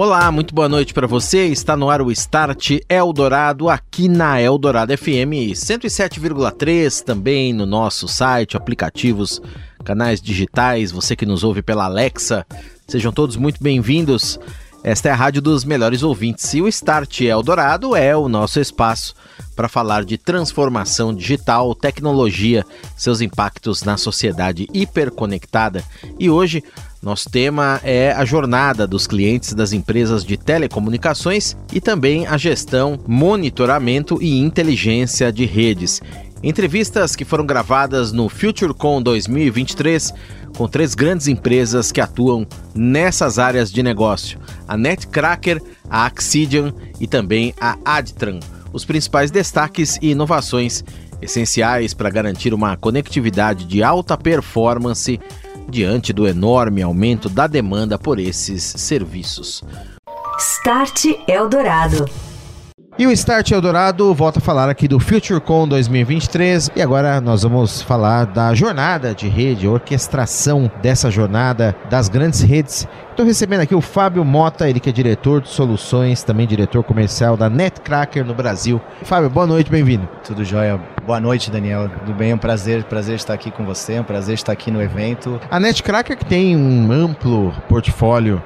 Olá, muito boa noite para você. Está no ar o Start Eldorado aqui na Eldorado FM 107,3, também no nosso site, aplicativos, canais digitais, você que nos ouve pela Alexa. Sejam todos muito bem-vindos. Esta é a rádio dos melhores ouvintes e o Start Eldorado é o nosso espaço para falar de transformação digital, tecnologia, seus impactos na sociedade hiperconectada. E hoje nosso tema é a jornada dos clientes das empresas de telecomunicações e também a gestão, monitoramento e inteligência de redes. Entrevistas que foram gravadas no FutureCon 2023 com três grandes empresas que atuam nessas áreas de negócio: a Netcracker, a Axidian e também a Adtran. Os principais destaques e inovações essenciais para garantir uma conectividade de alta performance diante do enorme aumento da demanda por esses serviços. Start Eldorado. E o Start Eldorado volta a falar aqui do FutureCon 2023 e agora nós vamos falar da jornada de rede, orquestração dessa jornada das grandes redes. Estou recebendo aqui o Fábio Mota, ele que é diretor de soluções, também diretor comercial da Netcracker no Brasil. Fábio, boa noite, bem-vindo. Tudo jóia. Boa noite, Daniel. Tudo bem? É um prazer, prazer estar aqui com você, é um prazer estar aqui no evento. A Netcracker que tem um amplo portfólio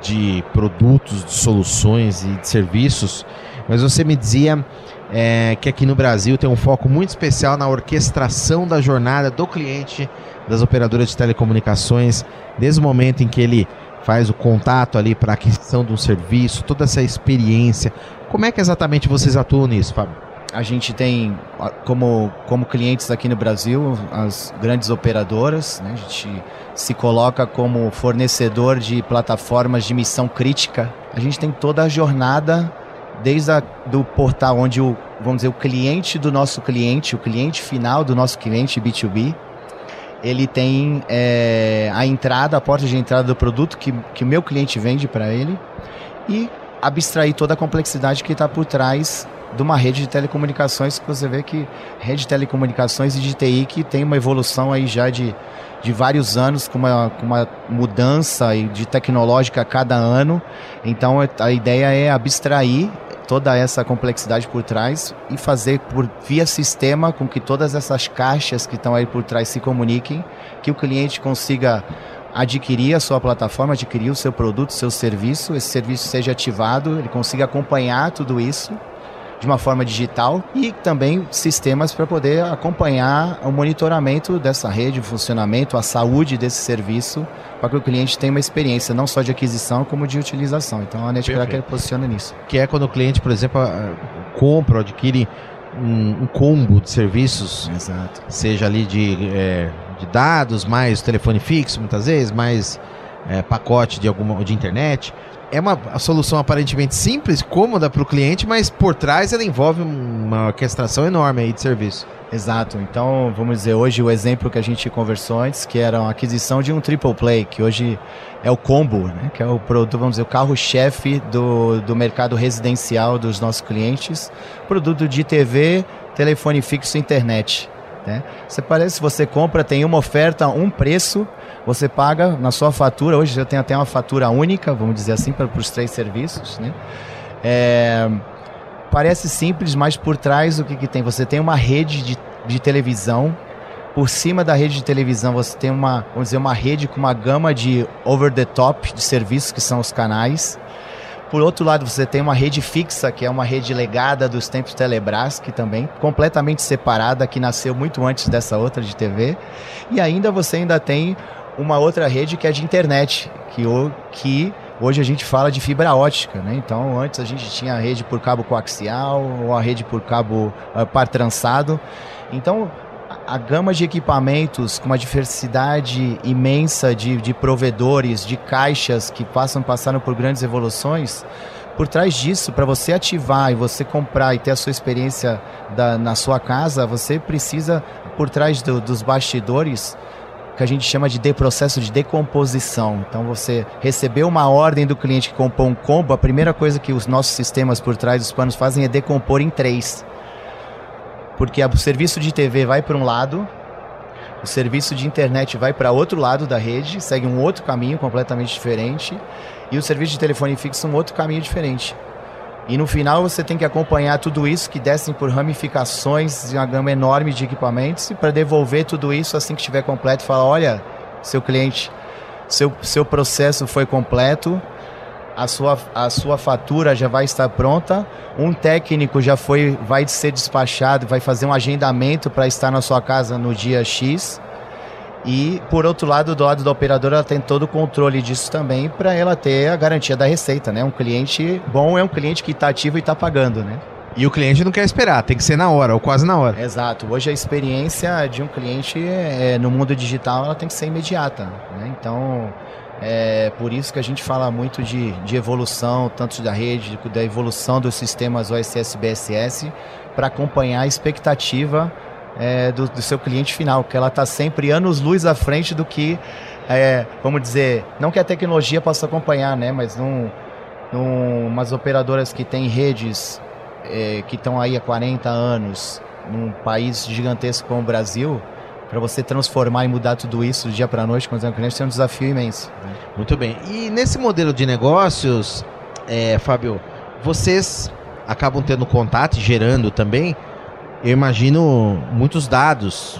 de produtos, de soluções e de serviços mas você me dizia é, que aqui no Brasil tem um foco muito especial na orquestração da jornada do cliente das operadoras de telecomunicações, desde o momento em que ele faz o contato ali para aquisição de um serviço, toda essa experiência. Como é que exatamente vocês atuam nisso, Fábio? A gente tem como, como clientes aqui no Brasil as grandes operadoras, né? a gente se coloca como fornecedor de plataformas de missão crítica. A gente tem toda a jornada desde a, do portal onde o, vamos dizer, o cliente do nosso cliente, o cliente final do nosso cliente B2B, ele tem é, a entrada, a porta de entrada do produto que, que o meu cliente vende para ele e abstrair toda a complexidade que está por trás de uma rede de telecomunicações que você vê que rede de telecomunicações e de TI que tem uma evolução aí já de, de vários anos com uma, com uma mudança de tecnológica a cada ano. Então a ideia é abstrair toda essa complexidade por trás e fazer por via sistema com que todas essas caixas que estão aí por trás se comuniquem, que o cliente consiga adquirir a sua plataforma, adquirir o seu produto, seu serviço, esse serviço seja ativado, ele consiga acompanhar tudo isso de uma forma digital e também sistemas para poder acompanhar o monitoramento dessa rede, o funcionamento, a saúde desse serviço, para que o cliente tenha uma experiência não só de aquisição como de utilização. Então a Netcracker posiciona nisso. Que é quando o cliente, por exemplo, compra ou adquire um, um, combo de serviços, Exato. seja ali de, é, de dados, mais telefone fixo, muitas vezes, mais é, pacote de alguma de internet é uma solução aparentemente simples, cômoda para o cliente, mas por trás ela envolve uma orquestração enorme aí de serviço. Exato. Então, vamos dizer, hoje o exemplo que a gente conversou antes, que era a aquisição de um triple play, que hoje é o combo, né? que é o produto, vamos dizer, o carro-chefe do, do mercado residencial dos nossos clientes. Produto de TV, telefone fixo e internet. Né? Você parece, você compra, tem uma oferta, um preço, você paga na sua fatura, hoje já tem até uma fatura única, vamos dizer assim, para, os três serviços. Né? É, parece simples, mas por trás o que, que tem? Você tem uma rede de, de televisão, por cima da rede de televisão você tem uma, vamos dizer, uma rede com uma gama de over the top de serviços que são os canais. Por outro lado, você tem uma rede fixa, que é uma rede legada dos tempos Telebrás, que também completamente separada, que nasceu muito antes dessa outra de TV. E ainda você ainda tem uma outra rede que é de internet, que, que hoje a gente fala de fibra ótica, né? Então, antes a gente tinha a rede por cabo coaxial ou a rede por cabo uh, par trançado. Então, a, gama de equipamentos com uma diversidade imensa de, de provedores, de caixas que passam passando por grandes evoluções, por trás disso, para você ativar e você comprar e ter a sua experiência da, na sua casa, você precisa, por trás do, dos bastidores, que a gente chama de, de processo de decomposição. Então você recebeu uma ordem do cliente que compõe um combo, a primeira coisa que os nossos sistemas por trás dos panos fazem é decompor em três. Porque o serviço de TV vai para um lado, o serviço de internet vai para outro lado da rede, segue um outro caminho completamente diferente, e o serviço de telefone fixo um outro caminho diferente. E no final você tem que acompanhar tudo isso que descem por ramificações de uma gama enorme de equipamentos e para devolver tudo isso assim que estiver completo, falar, olha, seu cliente, seu, seu processo foi completo, a sua, a sua fatura já vai estar pronta, um técnico já foi, vai ser despachado, vai fazer um agendamento para estar na sua casa no dia X e, por outro lado, do lado da operadora, ela tem todo o controle disso também para ela ter a garantia da receita, né? Um cliente bom é um cliente que está ativo e está pagando, né? E o cliente não quer esperar, tem que ser na hora, ou quase na hora. Exato. Hoje a experiência de um cliente é, no mundo digital ela tem que ser imediata. Né? Então, é por isso que a gente fala muito de, de evolução, tanto da rede, da evolução dos sistemas OSS BSS, para acompanhar a expectativa é, do, do, seu cliente final, que ela está sempre anos luz à frente do que, é, vamos dizer, não que a tecnologia possa acompanhar, né, mas num, num umas operadoras que têm redes é, que estão aí há 40 anos, num país gigantesco como o Brasil, para você transformar e mudar tudo isso do dia para a noite com os clientes é um desafio imenso. Né? Muito bem. E nesse modelo de negócios, é, Fábio, vocês acabam tendo contato e gerando também eu imagino muitos dados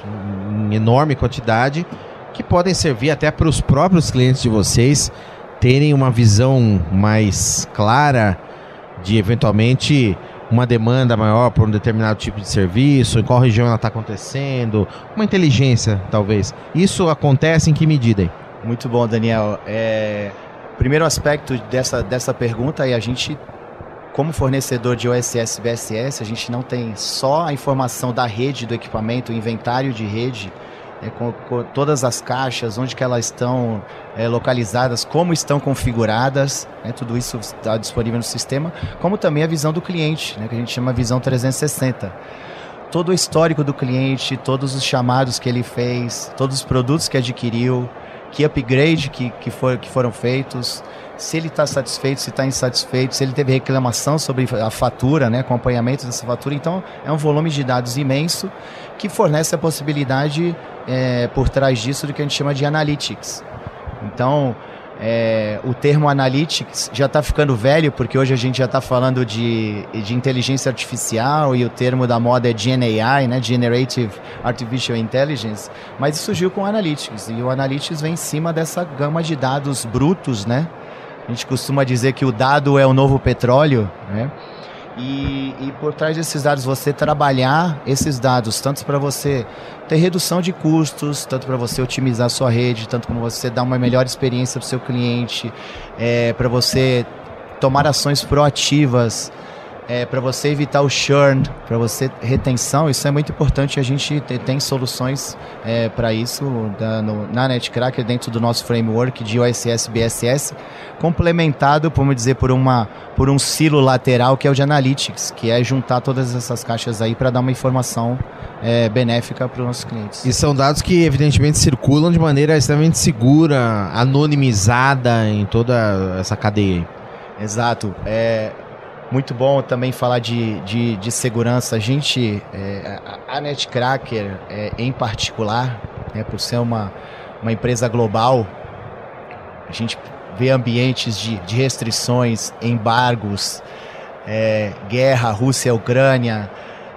em enorme quantidade que podem servir até para os próprios clientes de vocês terem uma visão mais clara de eventualmente uma demanda maior por um determinado tipo de serviço, em qual região ela está acontecendo, uma inteligência talvez. Isso acontece em que medida? Muito bom, Daniel. É... Primeiro aspecto dessa, dessa pergunta é a gente como fornecedor de OSS BSS, a gente não tem só a informação da rede do equipamento, o inventário de rede, é, com, com, todas as caixas, onde que elas estão é, localizadas, como estão configuradas, né, tudo isso está disponível no sistema, como também a visão do cliente, né, que a gente chama visão 360. Todo o histórico do cliente, todos os chamados que ele fez, todos os produtos que adquiriu, que upgrade que, que, for, que foram feitos, se ele está satisfeito, se está insatisfeito, se ele teve reclamação sobre a fatura, né, acompanhamento dessa fatura. Então, é um volume de dados imenso que fornece a possibilidade é, por trás disso do que a gente chama de analytics. Então, é, o termo analytics já está ficando velho, porque hoje a gente já está falando de, de inteligência artificial e o termo da moda é GNAI, né, Generative Artificial Intelligence, mas surgiu com o analytics, e o analytics vem em cima dessa gama de dados brutos, né, a gente costuma dizer que o dado é o novo petróleo, né? E, e por trás desses dados, você trabalhar esses dados, tanto para você ter redução de custos, tanto para você otimizar a sua rede, tanto como você dar uma melhor experiência para o seu cliente, é, para você tomar ações proativas é, para você evitar o churn, para você retenção, isso é muito importante. A gente tem soluções é, para isso da, no, na Netcracker dentro do nosso framework de OSS BSS, complementado, vamos dizer, por uma por um silo lateral que é o de Analytics, que é juntar todas essas caixas aí para dar uma informação é, benéfica para os nossos clientes. E são dados que evidentemente circulam de maneira extremamente segura, anonimizada em toda essa cadeia. Exato. É, muito bom também falar de, de, de segurança. A gente, é, a Netcracker é, em particular, né, por ser uma, uma empresa global, a gente vê ambientes de, de restrições, embargos, é, guerra, Rússia, Ucrânia,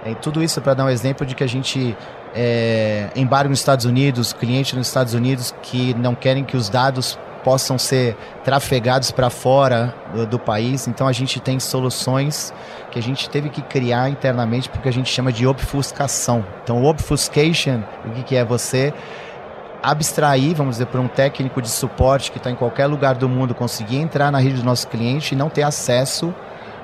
é, tudo isso para dar um exemplo de que a gente é, embargo nos Estados Unidos, clientes nos Estados Unidos que não querem que os dados possam ser trafegados para fora do, do, país. Então a gente tem soluções que a gente teve que criar internamente porque a gente chama de obfuscação. Então obfuscation, o que, que é você abstrair, vamos dizer, para um técnico de suporte que está em qualquer lugar do mundo conseguir entrar na rede do nosso cliente e não ter acesso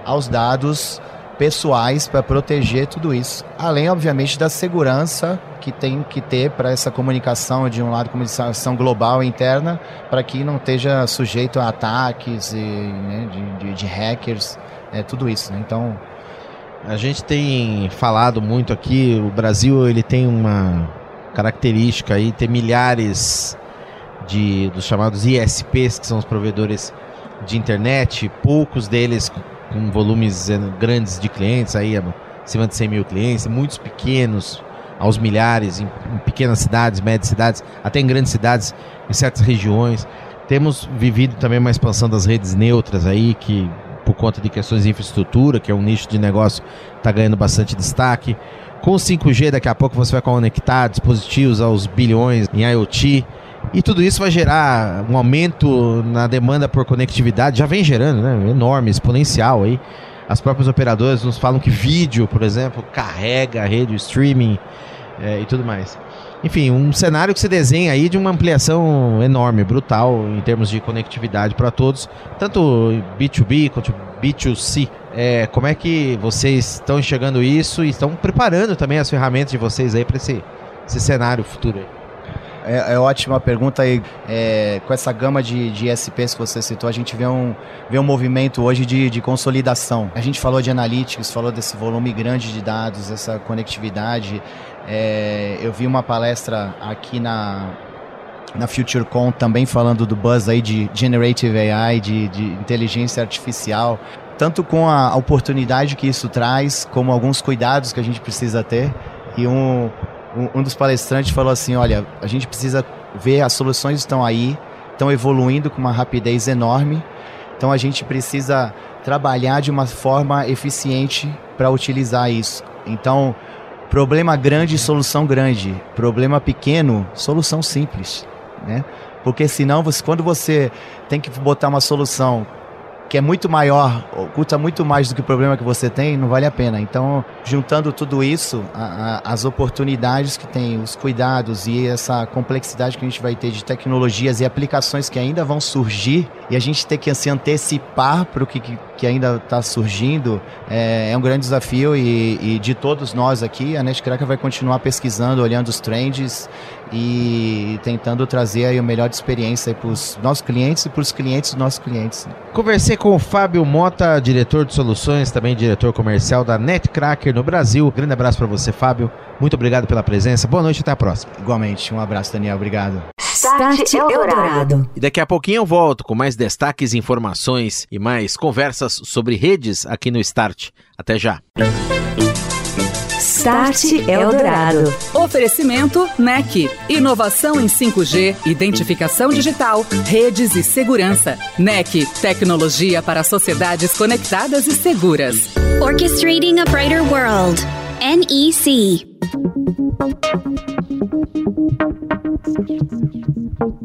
aos dados pessoais para proteger tudo isso. Além, obviamente, da segurança que tem que ter para essa comunicação de um lado comunicação global e interna para que não esteja sujeito a ataques e, né, de, de, de, hackers, é, tudo isso. Né? Então a gente tem falado muito aqui, o Brasil ele tem uma característica aí ter milhares de dos chamados ISPs, que são os provedores de internet, poucos deles com volumes eh, grandes de clientes, aí acima de 100 mil clientes, muitos pequenos, aos milhares, em, em pequenas cidades, médias cidades, até em grandes cidades, em certas regiões. Temos vivido também uma expansão das redes neutras aí, que por conta de questões de infraestrutura, que é um nicho de negócio, está ganhando bastante destaque. Com o 5G, daqui a pouco você vai conectar dispositivos aos bilhões em IoT. E tudo isso vai gerar um aumento na demanda por conectividade, já vem gerando, né? Enorme, exponencial aí. As próprias operadoras nos falam que vídeo, por exemplo, carrega a rede, streaming é, e tudo mais. Enfim, um cenário que se desenha aí de uma ampliação enorme, brutal, em termos de conectividade para todos, tanto B2B quanto B2C. É, como é que vocês estão enxergando isso e estão preparando também as ferramentas de vocês aí para esse, esse cenário futuro aí? É, é ótima pergunta aí. É, com essa gama de, de SPs que você citou, a gente vê um, vê um movimento hoje de, de consolidação. A gente falou de analytics, falou desse volume grande de dados, essa conectividade. É, eu vi uma palestra aqui na, na FutureCon também falando do buzz aí de Generative AI, de, de inteligência artificial. Tanto com a oportunidade que isso traz, como alguns cuidados que a gente precisa ter. E um, um, um dos palestrantes falou assim: olha, a gente precisa ver as soluções estão aí, estão evoluindo com uma rapidez enorme, então a gente precisa trabalhar de uma forma eficiente para utilizar isso. Então, problema grande, solução grande. Problema pequeno, solução simples, né? Porque senão, você, quando você tem que botar uma solução que é muito maior, oculta muito mais do que o problema que você tem, não vale a pena. Então, juntando tudo isso, a, a, as oportunidades que tem, os cuidados e essa complexidade que a gente vai ter de tecnologias e aplicações que ainda vão surgir, e a gente ter que se antecipar para o que, que ainda está surgindo, é, é, um grande desafio. E, e de todos nós aqui, a Netcracker vai continuar pesquisando, olhando os trends e tentando trazer aí a melhor experiência para os nossos clientes e para os clientes dos nossos clientes. Conversei com o Fábio Mota, diretor de soluções, também diretor comercial da Netcracker no Brasil. Grande abraço para você, Fábio. Muito obrigado pela presença. Boa noite, até a próxima. Igualmente, um abraço, Daniel. Obrigado. Start Eldorado. E daqui a pouquinho eu volto com mais destaques, informações e mais conversas sobre redes aqui no Start. Até já. Start Eldorado. Oferecimento NEC. Inovação em 5G, identificação digital, redes e segurança. NEC. Tecnologia para sociedades conectadas e seguras. Orchestrating a Brighter World. NEC.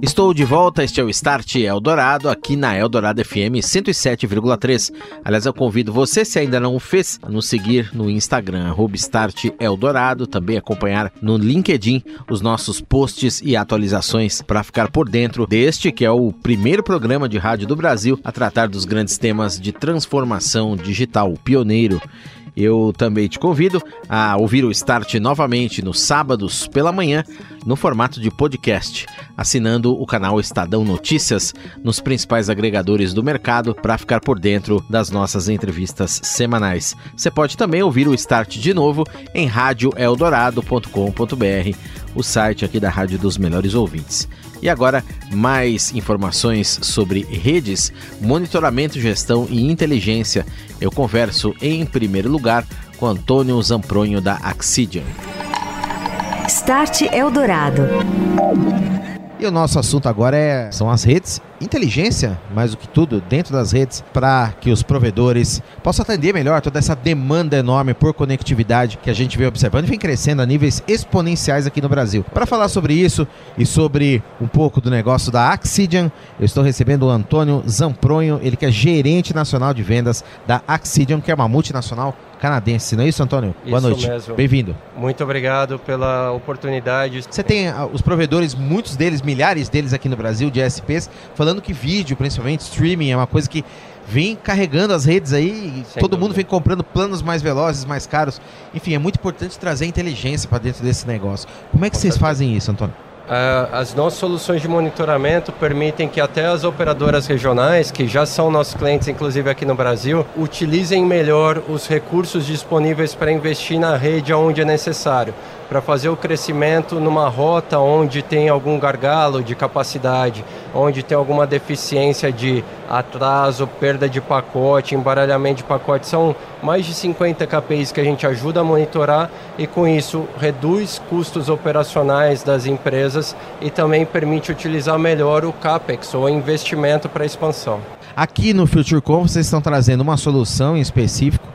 Estou de volta, este é o Start Eldorado, aqui na Eldorado FM 107,3. Aliás, eu convido você, se ainda não o fez, a nos seguir no Instagram, Start Eldorado, também acompanhar no LinkedIn os nossos posts e atualizações para ficar por dentro deste, que é o primeiro programa de rádio do Brasil a tratar dos grandes temas de transformação digital, pioneiro eu também te convido a ouvir o Start novamente nos sábados pela manhã, no formato de podcast, assinando o canal Estadão Notícias nos principais agregadores do mercado para ficar por dentro das nossas entrevistas semanais. Você pode também ouvir o Start de novo em radioeldorado.com.br, o site aqui da Rádio dos Melhores Ouvintes. E agora, mais informações sobre redes, monitoramento, gestão e inteligência. Eu converso em primeiro lugar com Antônio Zampronho da Axidian. Start Eldorado. E o nosso assunto agora é, são as redes, inteligência, mais do que tudo, dentro das redes, para que os provedores possam atender melhor toda essa demanda enorme por conectividade que a gente vem observando e vem crescendo a níveis exponenciais aqui no Brasil. Para falar sobre isso e sobre um pouco do negócio da Axidian, eu estou recebendo o Antônio Zampronho, ele que é gerente nacional de vendas da Axidian, que é uma multinacional canadense, não é isso, Antônio? Isso Boa noite. Bem-vindo. Muito obrigado pela oportunidade. Você tem ah, os provedores, muitos deles, milhares deles aqui no Brasil, de SPs, falando que vídeo, principalmente streaming, é uma coisa que vem carregando as redes aí, e Sem todo dúvida. mundo vem comprando planos mais velozes, mais caros. Enfim, é muito importante trazer inteligência para dentro desse negócio. Como é que Com vocês certeza. fazem isso, Antônio? Ah, as nossas soluções de monitoramento permitem que até as operadoras regionais, que já são nossos clientes, inclusive aqui no Brasil, utilizem melhor os recursos disponíveis para investir na rede onde é necessário. Para fazer o crescimento numa rota onde tem algum gargalo de capacidade, onde tem alguma deficiência de atraso, perda de pacote, embaralhamento de pacote. São mais de 50 KPIs que a gente ajuda a monitorar e com isso reduz custos operacionais das empresas e também permite utilizar melhor o CAPEX ou investimento para expansão. Aqui no FutureCom vocês estão trazendo uma solução em específico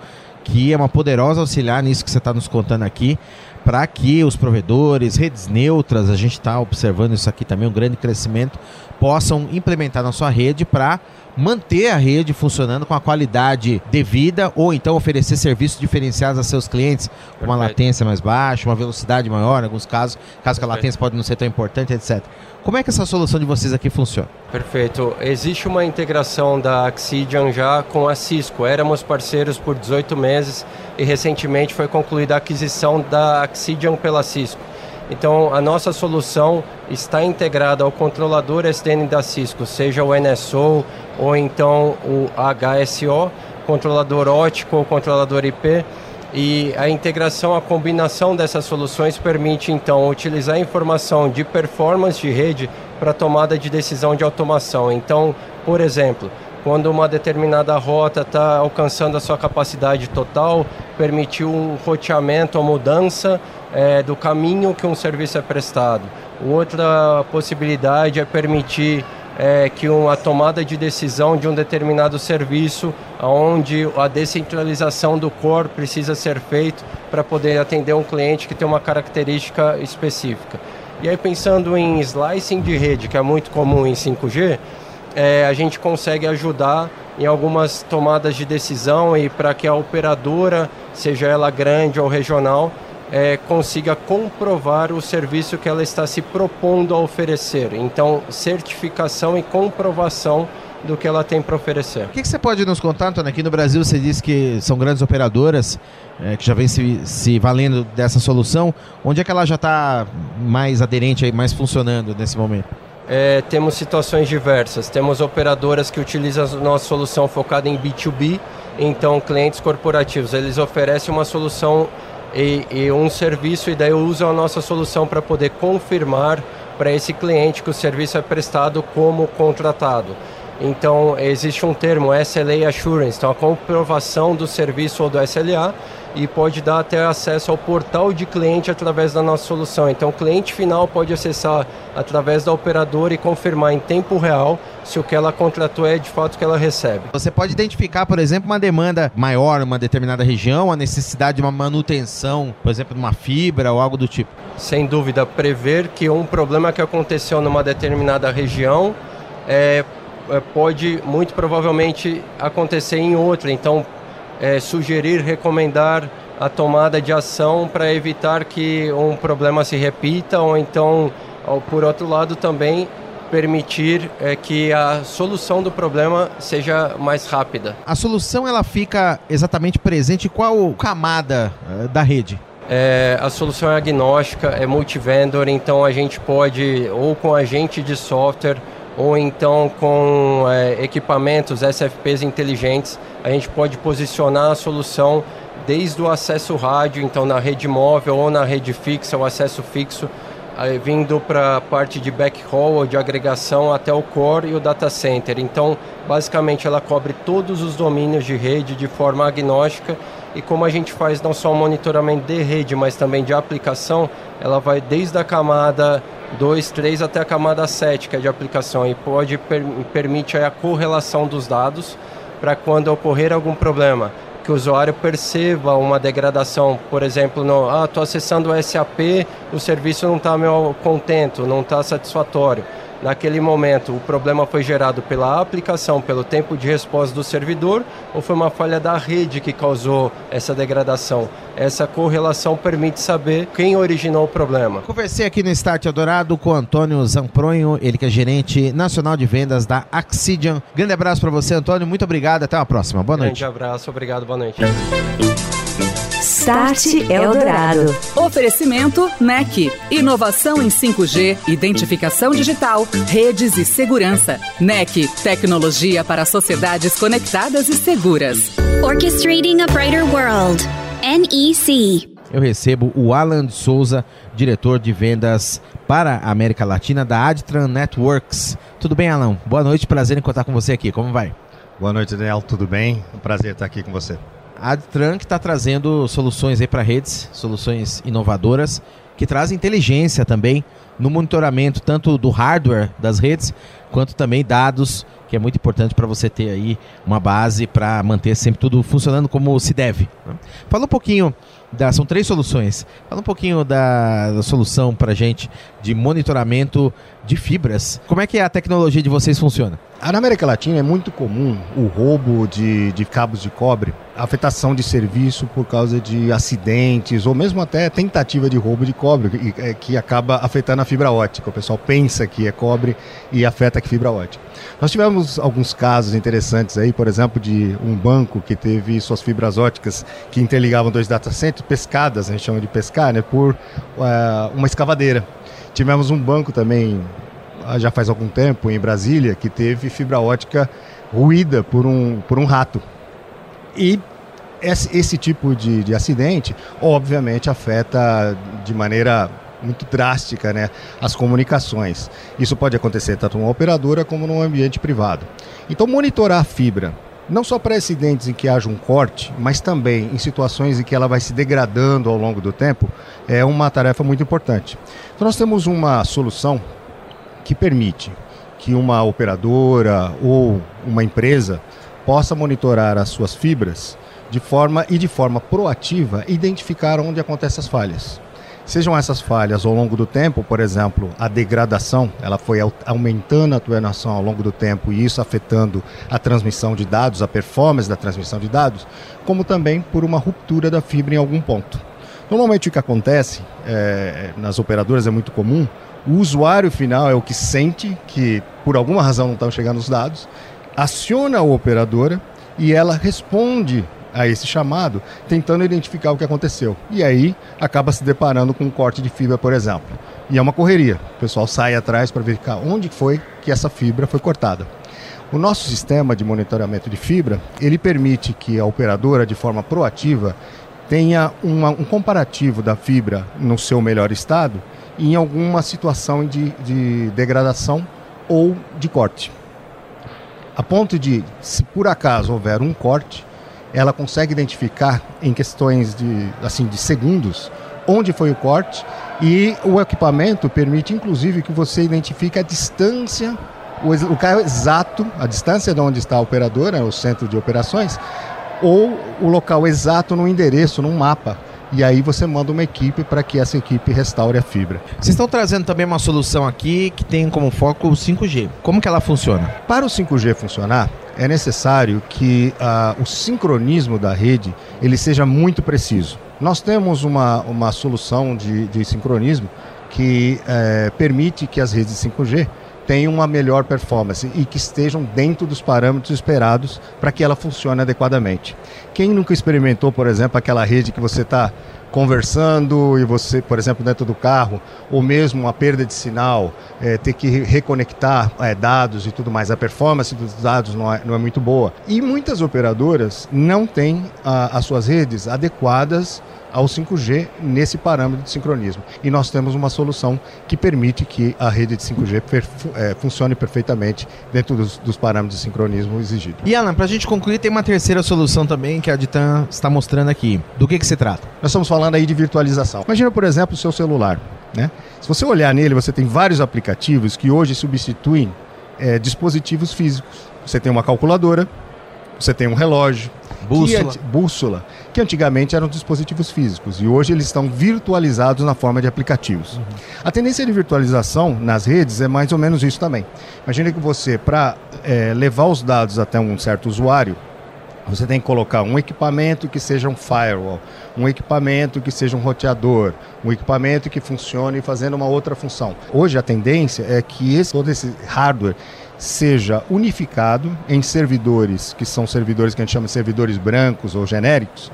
que é uma poderosa auxiliar nisso que você está nos contando aqui, para que os provedores, redes neutras, a gente está observando isso aqui também, um grande crescimento, possam implementar na sua rede para manter a rede funcionando com a qualidade devida ou então oferecer serviços diferenciados a seus clientes, com uma latência mais baixa, uma velocidade maior, em alguns casos, caso que a latência pode não ser tão importante, etc. Como é que essa solução de vocês aqui funciona? Perfeito. Existe uma integração da Axidian já com a Cisco. Éramos parceiros por 18 meses e recentemente foi concluída a aquisição da Axidian pela Cisco. Então, a nossa solução está integrada ao controlador SDN da Cisco, seja o NSO ou então o HSO, controlador ótico ou controlador IP. E a integração, a combinação dessas soluções permite então utilizar a informação de performance de rede para tomada de decisão de automação. Então, por exemplo, quando uma determinada rota está alcançando a sua capacidade total, permitir um roteamento ou mudança é, do caminho que um serviço é prestado. Outra possibilidade é permitir é, que uma tomada de decisão de um determinado serviço, onde a descentralização do core precisa ser feito para poder atender um cliente que tem uma característica específica. E aí pensando em slicing de rede, que é muito comum em 5G, é, a gente consegue ajudar em algumas tomadas de decisão e para que a operadora, seja ela grande ou regional, é, consiga comprovar o serviço que ela está se propondo a oferecer. Então, certificação e comprovação do que ela tem para oferecer. O que, que, você pode nos contar, Antônio? Aqui no Brasil você disse que são grandes operadoras é, que já vem se, se, valendo dessa solução. Onde é que ela já está mais aderente, aí, mais funcionando nesse momento? É, temos situações diversas. Temos operadoras que utilizam a nossa solução focada em B2B, então clientes corporativos. Eles oferecem uma solução e, e um serviço e daí usam a nossa solução para poder confirmar para esse cliente que o serviço é prestado como contratado. Então, existe um termo, SLA Assurance, então a comprovação do serviço ou do SLA, e pode dar até acesso ao portal de cliente através da nossa solução. Então, o cliente final pode acessar através da operadora e confirmar em tempo real se o que ela contratou é de fato o que ela recebe. Você pode identificar, por exemplo, uma demanda maior em uma determinada região, a necessidade de uma manutenção, por exemplo, de uma fibra ou algo do tipo? Sem dúvida, prever que um problema que aconteceu numa determinada região é, é pode muito provavelmente acontecer em outra. Então, é, sugerir, recomendar a tomada de ação para evitar que um problema se repita ou então, por outro lado, também permitir é, que a solução do problema seja mais rápida. A solução ela fica exatamente presente em qual camada uh, da rede? É, a solução é agnóstica, é multivendor, então a gente pode, ou com agente de software, ou então com é, equipamentos SFPs inteligentes, a gente pode posicionar a solução desde o acesso rádio, então na rede móvel ou na rede fixa, o acesso fixo, aí, vindo para a parte de backhaul ou de agregação até o core e o data center. Então, basicamente, ela cobre todos os domínios de rede de forma agnóstica e como a gente faz não só o monitoramento de rede, mas também de aplicação, ela vai desde a camada 2, 3 até a camada 7, que é de aplicação, e pode per, permite a correlação dos dados para quando ocorrer algum problema, que o usuário perceba uma degradação, por exemplo, no, ah, estou acessando o SAP, o serviço não está meu contento, não está satisfatório naquele momento o problema foi gerado pela aplicação, pelo tempo de resposta do servidor, ou foi uma falha da rede que causou essa degradação? Essa correlação permite saber quem originou o problema. Conversei aqui no Start Eldorado com o Antônio Zampronho, ele que é gerente nacional de vendas da Axidian. Grande abraço para você, Antônio. Muito obrigado. Até a próxima. Boa noite. Grande abraço. Obrigado. Boa noite. Start Eldorado. Oferecimento NEC. Inovação em 5G, identificação digital, redes e segurança. NEC. Tecnologia para sociedades conectadas e seguras. Orchestrating a Brighter World. NEC. eu recebo o Alan de Souza, diretor de vendas para a América Latina da Adtran Networks. Tudo bem, Alan? Boa noite, prazer em contar com você aqui. Como vai? Boa noite, Daniel. Tudo bem? Um prazer estar aqui com você. A que está trazendo soluções aí para redes, soluções inovadoras que trazem inteligência também no monitoramento tanto do hardware das redes quanto também dados que é muito importante para você ter aí uma base para manter sempre tudo funcionando como se deve. Né? Fala um pouquinho da, são três soluções. Fala um pouquinho da, da solução para gente de monitoramento de fibras. Como é que a tecnologia de vocês funciona? Na América Latina é muito comum o roubo de, de cabos de cobre, afetação de serviço por causa de acidentes ou mesmo até tentativa de roubo de cobre, que, é, que acaba afetando a fibra ótica. O pessoal pensa que é cobre e afeta a fibra ótica. Nós tivemos alguns casos interessantes aí, por exemplo, de um banco que teve suas fibras óticas que interligavam dois data centers, pescadas, a gente chama de pescar, né, por uh, uma escavadeira. Tivemos um banco também ah, já faz algum tempo em Brasília que teve fibra ótica ruída por um, por um rato. E esse, esse tipo de, de acidente, obviamente, afeta de maneira muito drástica né, as comunicações. Isso pode acontecer tanto numa operadora como num ambiente privado. Então, monitorar a fibra, não só para acidentes em que haja um corte, mas também em situações em que ela vai se degradando ao longo do tempo, é uma tarefa muito importante. Então, nós temos uma solução que permite que uma operadora ou uma empresa possa monitorar as suas fibras de forma e de forma proativa identificar onde acontecem as falhas. Sejam essas falhas ao longo do tempo, por exemplo, a degradação, ela foi aumentando a atuação ao longo do tempo e isso afetando a transmissão de dados, a performance da transmissão de dados, como também por uma ruptura da fibra em algum ponto. Normalmente o que acontece é, nas operadoras é muito comum o usuário final é o que sente que, por alguma razão, não estão chegando os dados, aciona a operadora e ela responde a esse chamado, tentando identificar o que aconteceu. E aí acaba se deparando com um corte de fibra, por exemplo. E é uma correria. O pessoal sai atrás para verificar onde foi que essa fibra foi cortada. O nosso sistema de monitoramento de fibra, ele permite que a operadora, de forma proativa, tenha uma, um comparativo da fibra no seu melhor estado em alguma situação de, de degradação ou de corte. A ponto de, se por acaso houver um corte, ela consegue identificar em questões de, assim, de segundos onde foi o corte e o equipamento permite inclusive que você identifique a distância, o, o exato, a distância de onde está a operadora, o centro de operações, ou o local exato no endereço, num mapa e aí você manda uma equipe para que essa equipe restaure a fibra. Vocês estão trazendo também uma solução aqui que tem como foco o 5G. Como que ela funciona? Para o 5G funcionar, é necessário que uh, o sincronismo da rede ele seja muito preciso. Nós temos uma, uma solução de, de sincronismo que eh, permite que as redes 5G tenham uma melhor performance e que estejam dentro dos parâmetros esperados para que ela funcione adequadamente. Quem nunca experimentou, por exemplo, aquela rede que você está conversando e você, por exemplo, dentro do carro, ou mesmo uma perda de sinal, é, ter que reconectar é, dados e tudo mais, a performance dos dados não é, não é muito boa. E muitas operadoras não têm a, as suas redes adequadas ao 5G nesse parâmetro de sincronismo. E nós temos uma solução que permite que a rede de 5G é, funcione perfeitamente dentro dos, dos, parâmetros de sincronismo exigidos. E Alan, para a gente concluir, tem uma terceira solução também que a Ditan está mostrando aqui. Do que, que se trata? Nós estamos falando aí de virtualização. Imagina, por exemplo, o seu celular. Né? Se você olhar nele, você tem vários aplicativos que hoje substituem é, dispositivos físicos. Você tem uma calculadora, você tem um relógio, Bússola. Que, bússola, que antigamente eram dispositivos físicos e hoje eles estão virtualizados na forma de aplicativos. Uhum. A tendência de virtualização nas redes é mais ou menos isso também. Imagine que você, para é, levar os dados até um certo usuário, você tem que colocar um equipamento que seja um firewall, um equipamento que seja um roteador, um equipamento que funcione fazendo uma outra função. Hoje a tendência é que esse, todo esse hardware seja unificado em servidores, que são servidores que a gente chama de servidores brancos ou genéricos,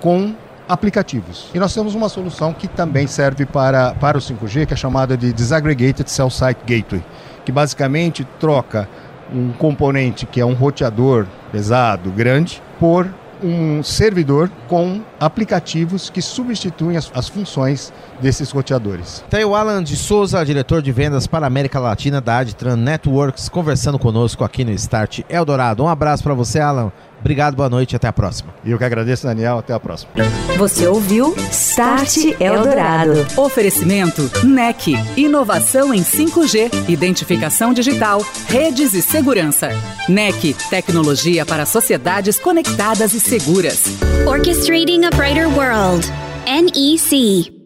com aplicativos. E nós temos uma solução que também serve para, para o 5G, que é chamada de Disaggregated Cell Site Gateway, que basicamente troca um componente que é um roteador pesado, grande, por um servidor com aplicativos que substituem as, as funções desses roteadores. Tem o Alan de Souza, diretor de vendas para a América Latina da Adtran Networks, conversando conosco aqui no Start Eldorado. Um abraço para você, Alan. Obrigado, boa noite, até a próxima. E eu que agradeço, Daniel, até a próxima. Você ouviu Start Eldorado. Oferecimento NEC, inovação em 5G, identificação digital, redes e segurança. NEC, tecnologia para sociedades conectadas e seguras. Orchestrating a Brighter World. NEC.